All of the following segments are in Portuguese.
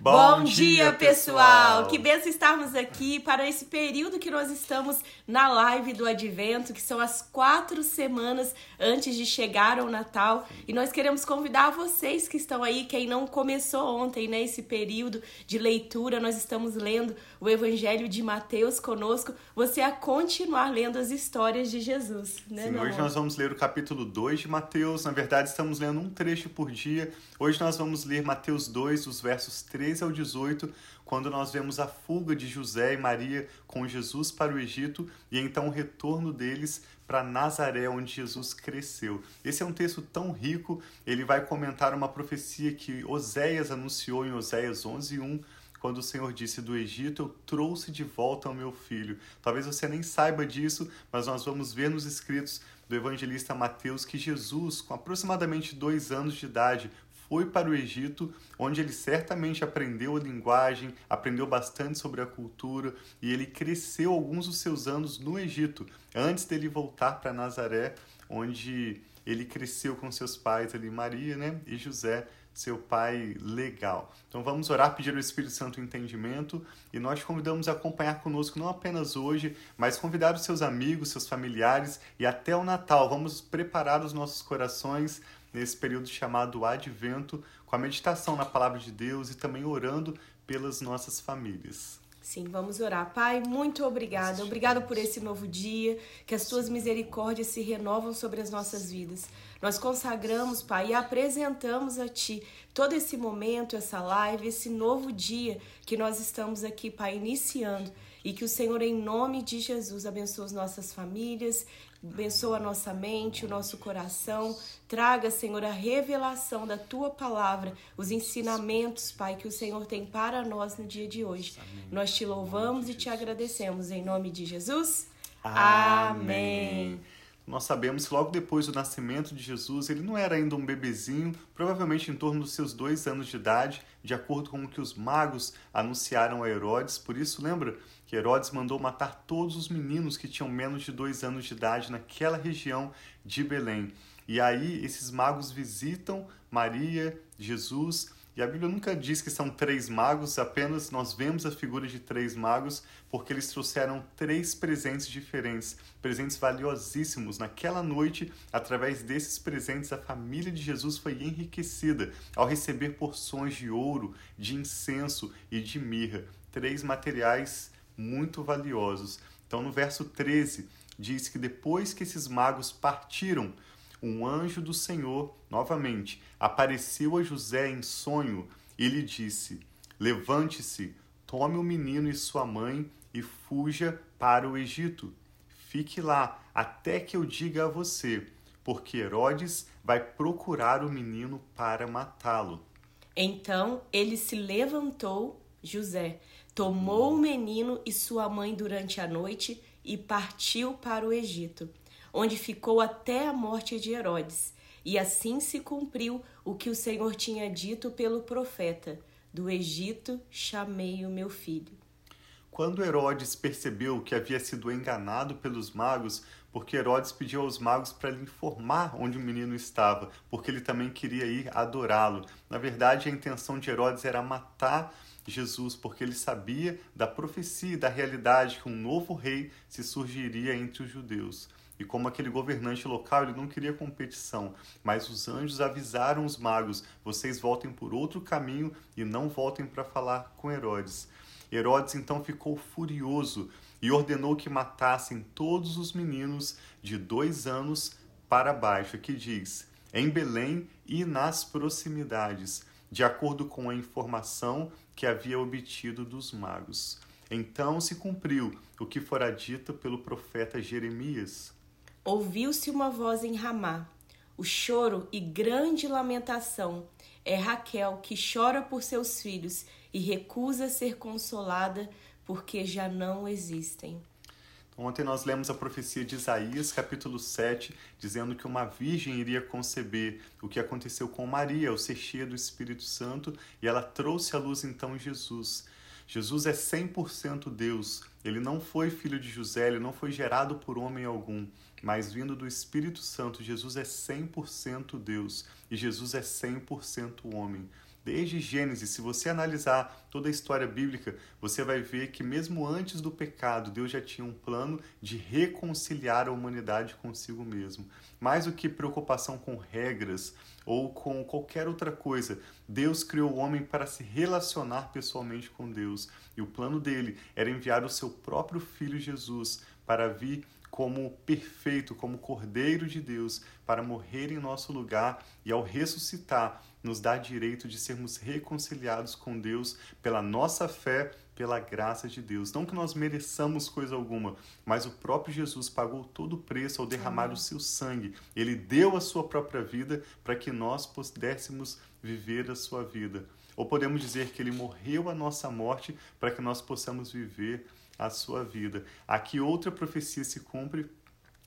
Bom, Bom dia, pessoal! Que benção estarmos aqui para esse período que nós estamos na live do Advento, que são as quatro semanas antes de chegar ao Natal. E nós queremos convidar vocês que estão aí, quem não começou ontem, né, esse período de leitura, nós estamos lendo o Evangelho de Mateus conosco, você a continuar lendo as histórias de Jesus. Né, Sim, hoje nós vamos ler o capítulo 2 de Mateus. Na verdade, estamos lendo um trecho por dia. Hoje nós vamos ler Mateus 2, os versos 13 13 ao 18, quando nós vemos a fuga de José e Maria com Jesus para o Egito e então o retorno deles para Nazaré, onde Jesus cresceu. Esse é um texto tão rico, ele vai comentar uma profecia que Oséias anunciou em Oséias 11:1, quando o Senhor disse: Do Egito eu trouxe de volta o meu filho. Talvez você nem saiba disso, mas nós vamos ver nos escritos do evangelista Mateus que Jesus, com aproximadamente dois anos de idade, foi para o Egito, onde ele certamente aprendeu a linguagem, aprendeu bastante sobre a cultura e ele cresceu alguns dos seus anos no Egito, antes dele voltar para Nazaré, onde ele cresceu com seus pais ali, Maria né, e José, seu pai legal. Então vamos orar, pedir ao Espírito Santo entendimento e nós convidamos a acompanhar conosco não apenas hoje, mas convidar os seus amigos, seus familiares e até o Natal. Vamos preparar os nossos corações nesse período chamado Advento, com a meditação na palavra de Deus e também orando pelas nossas famílias. Sim, vamos orar. Pai, muito obrigada. Obrigado por esse novo dia, que as tuas misericórdias se renovam sobre as nossas vidas. Nós consagramos, Pai, e apresentamos a Ti todo esse momento, essa live, esse novo dia que nós estamos aqui, Pai, iniciando. E que o Senhor, em nome de Jesus, abençoe as nossas famílias, abençoe a nossa mente, o nosso coração. Traga, Senhor, a revelação da tua palavra, os ensinamentos, Pai, que o Senhor tem para nós no dia de hoje. Amém. Nós te louvamos e te agradecemos. Em nome de Jesus. Amém. Amém. Nós sabemos que logo depois do nascimento de Jesus, ele não era ainda um bebezinho, provavelmente em torno dos seus dois anos de idade, de acordo com o que os magos anunciaram a Herodes. Por isso, lembra que Herodes mandou matar todos os meninos que tinham menos de dois anos de idade naquela região de Belém. E aí, esses magos visitam Maria, Jesus e a Bíblia nunca diz que são três magos, apenas nós vemos a figura de três magos porque eles trouxeram três presentes diferentes, presentes valiosíssimos. Naquela noite, através desses presentes, a família de Jesus foi enriquecida ao receber porções de ouro, de incenso e de mirra, três materiais muito valiosos. Então, no verso 13, diz que depois que esses magos partiram, um anjo do Senhor, novamente, apareceu a José em sonho e lhe disse: Levante-se, tome o menino e sua mãe e fuja para o Egito. Fique lá até que eu diga a você, porque Herodes vai procurar o menino para matá-lo. Então ele se levantou, José, tomou o menino e sua mãe durante a noite e partiu para o Egito onde ficou até a morte de Herodes. E assim se cumpriu o que o Senhor tinha dito pelo profeta: Do Egito chamei o meu filho. Quando Herodes percebeu que havia sido enganado pelos magos, porque Herodes pediu aos magos para lhe informar onde o menino estava, porque ele também queria ir adorá-lo. Na verdade, a intenção de Herodes era matar Jesus, porque ele sabia da profecia e da realidade que um novo rei se surgiria entre os judeus. E como aquele governante local, ele não queria competição, mas os anjos avisaram os magos: vocês voltem por outro caminho e não voltem para falar com Herodes. Herodes então ficou furioso e ordenou que matassem todos os meninos de dois anos para baixo, que diz, em Belém e nas proximidades, de acordo com a informação que havia obtido dos magos. Então se cumpriu o que fora dito pelo profeta Jeremias. Ouviu-se uma voz em Ramá, o choro e grande lamentação. É Raquel que chora por seus filhos e recusa ser consolada porque já não existem. Ontem nós lemos a profecia de Isaías, capítulo 7, dizendo que uma virgem iria conceber o que aconteceu com Maria, ao ser cheia do Espírito Santo, e ela trouxe à luz então Jesus. Jesus é 100% Deus. Ele não foi filho de José, ele não foi gerado por homem algum mas vindo do Espírito Santo, Jesus é 100% Deus e Jesus é 100% homem. Desde Gênesis, se você analisar toda a história bíblica, você vai ver que mesmo antes do pecado, Deus já tinha um plano de reconciliar a humanidade consigo mesmo. Mais do que preocupação com regras ou com qualquer outra coisa, Deus criou o homem para se relacionar pessoalmente com Deus. E o plano dele era enviar o seu próprio filho Jesus para vir como perfeito, como Cordeiro de Deus, para morrer em nosso lugar e ao ressuscitar, nos dá direito de sermos reconciliados com Deus pela nossa fé, pela graça de Deus. Não que nós mereçamos coisa alguma, mas o próprio Jesus pagou todo o preço ao derramar Amém. o seu sangue. Ele deu a sua própria vida para que nós pudéssemos viver a sua vida. Ou podemos dizer que ele morreu a nossa morte para que nós possamos viver a sua vida. Aqui outra profecia se cumpre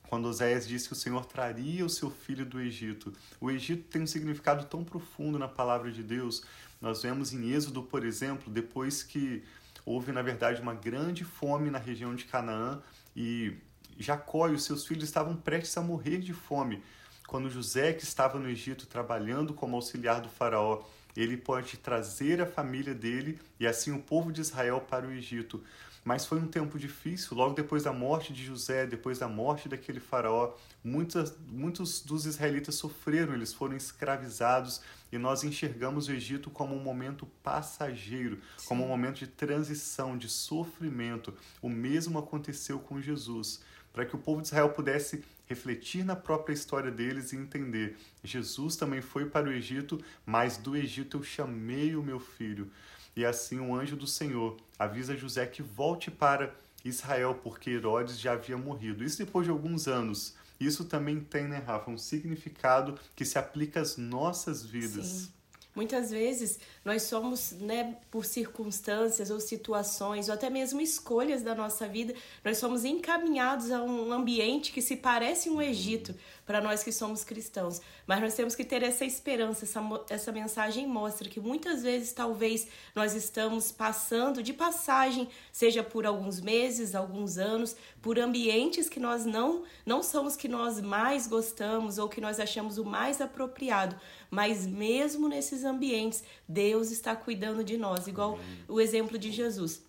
quando Oséias disse que o Senhor traria o seu filho do Egito. O Egito tem um significado tão profundo na palavra de Deus. Nós vemos em Êxodo, por exemplo, depois que houve, na verdade, uma grande fome na região de Canaã e Jacó e os seus filhos estavam prestes a morrer de fome. Quando José, que estava no Egito trabalhando como auxiliar do faraó, ele pode trazer a família dele e assim o povo de Israel para o Egito. Mas foi um tempo difícil, logo depois da morte de José, depois da morte daquele faraó, muitas, muitos dos israelitas sofreram, eles foram escravizados e nós enxergamos o Egito como um momento passageiro, Sim. como um momento de transição, de sofrimento. O mesmo aconteceu com Jesus, para que o povo de Israel pudesse refletir na própria história deles e entender: Jesus também foi para o Egito, mas do Egito eu chamei o meu filho. E assim o anjo do Senhor avisa José que volte para Israel, porque Herodes já havia morrido. Isso depois de alguns anos. Isso também tem, né, Rafa, um significado que se aplica às nossas vidas. Sim. Muitas vezes nós somos, né, por circunstâncias ou situações, ou até mesmo escolhas da nossa vida, nós somos encaminhados a um ambiente que se parece um Egito para nós que somos cristãos. Mas nós temos que ter essa esperança, essa, essa mensagem mostra que muitas vezes, talvez, nós estamos passando de passagem, seja por alguns meses, alguns anos, por ambientes que nós não, não são os que nós mais gostamos ou que nós achamos o mais apropriado mas mesmo nesses ambientes, Deus está cuidando de nós, igual o exemplo de Jesus.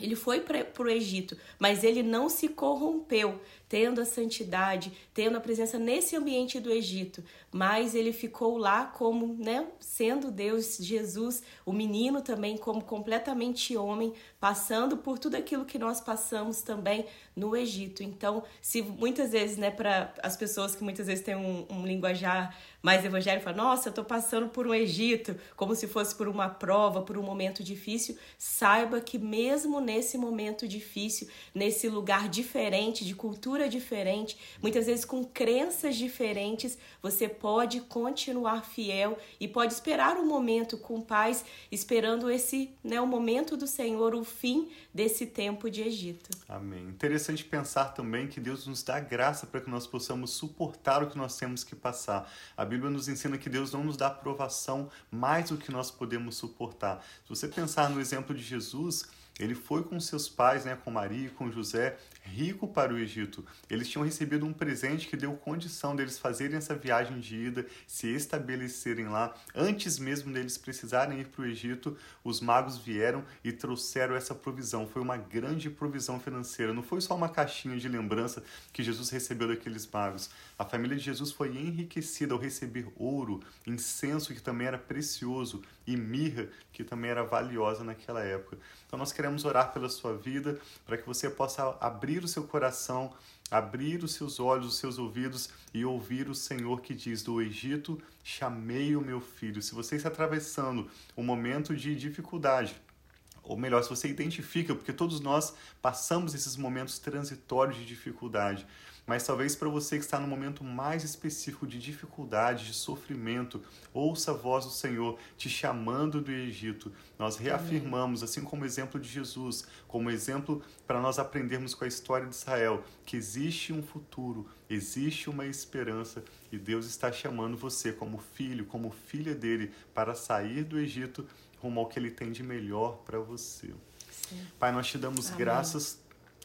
Ele foi para o Egito, mas ele não se corrompeu tendo a santidade, tendo a presença nesse ambiente do Egito, mas ele ficou lá como, né, sendo Deus, Jesus, o menino também como completamente homem, passando por tudo aquilo que nós passamos também no Egito. Então, se muitas vezes, né, para as pessoas que muitas vezes têm um, um linguajar mais evangélico, falam, nossa, eu estou passando por um Egito, como se fosse por uma prova, por um momento difícil, saiba que mesmo nesse momento difícil, nesse lugar diferente, de cultura diferente, muitas vezes com crenças diferentes, você pode continuar fiel e pode esperar um momento com paz, esperando esse, né, o momento do Senhor, o fim desse tempo de Egito. Amém. Interessante pensar também que Deus nos dá graça para que nós possamos suportar o que nós temos que passar. A Bíblia nos ensina que Deus não nos dá aprovação mais do que nós podemos suportar. Se você pensar no exemplo de Jesus, ele foi com seus pais, né, com Maria e com José, rico para o Egito. Eles tinham recebido um presente que deu condição deles fazerem essa viagem de ida, se estabelecerem lá. Antes mesmo deles precisarem ir para o Egito, os magos vieram e trouxeram essa provisão. Foi uma grande provisão financeira. Não foi só uma caixinha de lembrança que Jesus recebeu daqueles magos. A família de Jesus foi enriquecida ao receber ouro, incenso que também era precioso e mirra que também era valiosa naquela época. Então nós queremos orar pela sua vida, para que você possa abrir o seu coração, abrir os seus olhos, os seus ouvidos e ouvir o Senhor que diz: Do Egito chamei o meu filho. Se você está atravessando um momento de dificuldade, ou melhor, se você identifica, porque todos nós passamos esses momentos transitórios de dificuldade, mas talvez para você que está no momento mais específico de dificuldade, de sofrimento, ouça a voz do Senhor te chamando do Egito. Nós reafirmamos, assim como o exemplo de Jesus, como exemplo para nós aprendermos com a história de Israel, que existe um futuro, existe uma esperança e Deus está chamando você como filho, como filha dele, para sair do Egito rumo ao que ele tem de melhor para você. Sim. Pai, nós te damos Amém. graças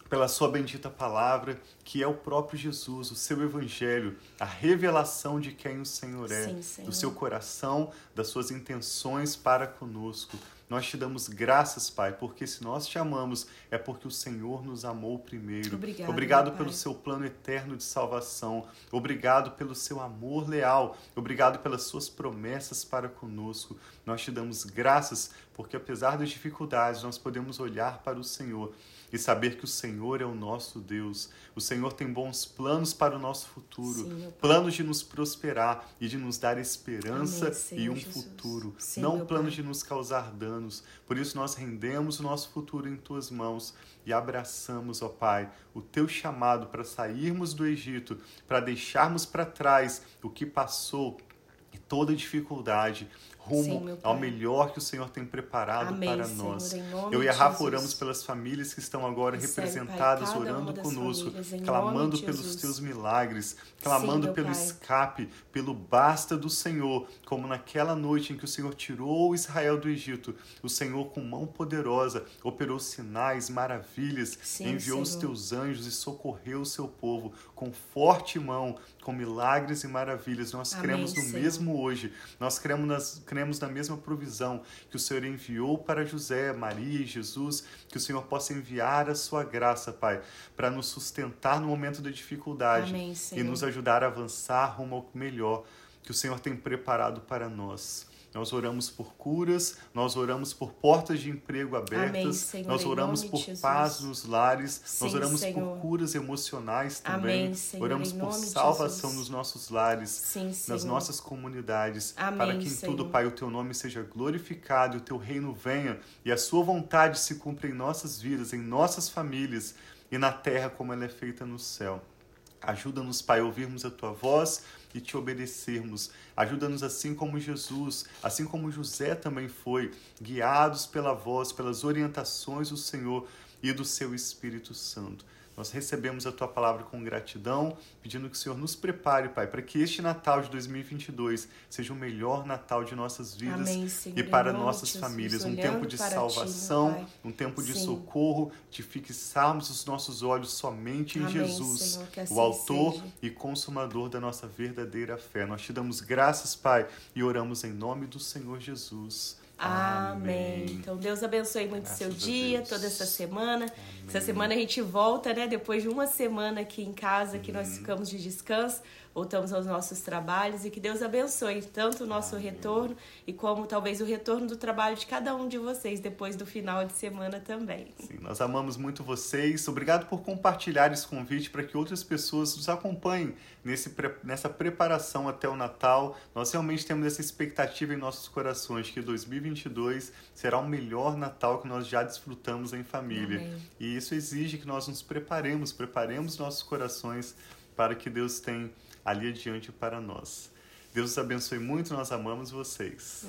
pela sua bendita palavra, que é o próprio Jesus, o seu evangelho, a revelação de quem o Senhor é, Sim, Senhor. do seu coração, das suas intenções para conosco. Nós te damos graças, Pai, porque se nós te amamos, é porque o Senhor nos amou primeiro. Obrigado, Obrigado pelo Pai. seu plano eterno de salvação. Obrigado pelo seu amor leal. Obrigado pelas suas promessas para conosco. Nós te damos graças porque, apesar das dificuldades, nós podemos olhar para o Senhor e saber que o Senhor é o nosso Deus. O Senhor tem bons planos para o nosso futuro, Sim, planos de nos prosperar e de nos dar esperança Amém, e um Jesus. futuro, Sim, não planos de nos causar danos. Por isso nós rendemos o nosso futuro em tuas mãos e abraçamos, ó Pai, o teu chamado para sairmos do Egito, para deixarmos para trás o que passou e toda dificuldade rumo Sim, ao melhor que o Senhor tem preparado Amém, para nós. Eu e a Rafa oramos pelas famílias que estão agora Recebe, representadas, Pai, orando conosco, famílias, clamando pelos teus milagres, clamando meu pelo Pai. escape, pelo basta do Senhor, como naquela noite em que o Senhor tirou Israel do Egito. O Senhor, com mão poderosa, operou sinais, maravilhas, Sim, enviou os Senhor. teus anjos e socorreu o seu povo com forte mão, com milagres e maravilhas. Nós Amém, cremos no Senhor. mesmo hoje. Nós cremos, nas, cremos na mesma provisão que o Senhor enviou para José, Maria e Jesus, que o Senhor possa enviar a sua graça, Pai, para nos sustentar no momento da dificuldade Amém, e nos ajudar a avançar rumo ao melhor que o Senhor tem preparado para nós. Nós oramos por curas, nós oramos por portas de emprego abertas, Amém, nós oramos por Jesus. paz nos lares, nós Sim, oramos Senhor. por curas emocionais também, Amém, Senhor, oramos por salvação nos nossos lares, Sim, nas nossas comunidades, Amém, para que em Senhor. tudo, Pai, o teu nome seja glorificado o teu reino venha e a sua vontade se cumpra em nossas vidas, em nossas famílias e na terra como ela é feita no céu. Ajuda-nos, Pai, a ouvirmos a tua voz e te obedecermos. Ajuda-nos assim como Jesus, assim como José também foi, guiados pela voz, pelas orientações do Senhor e do seu Espírito Santo. Nós recebemos a tua palavra com gratidão, pedindo que o Senhor nos prepare, Pai, para que este Natal de 2022 seja o melhor Natal de nossas vidas Amém, Senhor, e para nossas Jesus, famílias. Um tempo de ti, salvação, Pai. um tempo de Sim. socorro, de fixarmos os nossos olhos somente em Amém, Jesus, Senhor, assim o autor seja. e consumador da nossa verdadeira fé. Nós te damos graças, Pai, e oramos em nome do Senhor Jesus. Amém. Então Deus abençoe muito o Graças seu dia, toda essa semana. Essa semana a gente volta, né? Depois de uma semana aqui em casa, que nós ficamos de descanso, voltamos aos nossos trabalhos e que Deus abençoe tanto o nosso retorno e como talvez o retorno do trabalho de cada um de vocês depois do final de semana também. Sim, nós amamos muito vocês. Obrigado por compartilhar esse convite para que outras pessoas nos acompanhem nesse, nessa preparação até o Natal. Nós realmente temos essa expectativa em nossos corações que 2022 será o melhor Natal que nós já desfrutamos em família. Amém. E isso exige que nós nos preparemos, preparemos nossos corações para que Deus tem ali adiante para nós. Deus os abençoe muito, nós amamos vocês.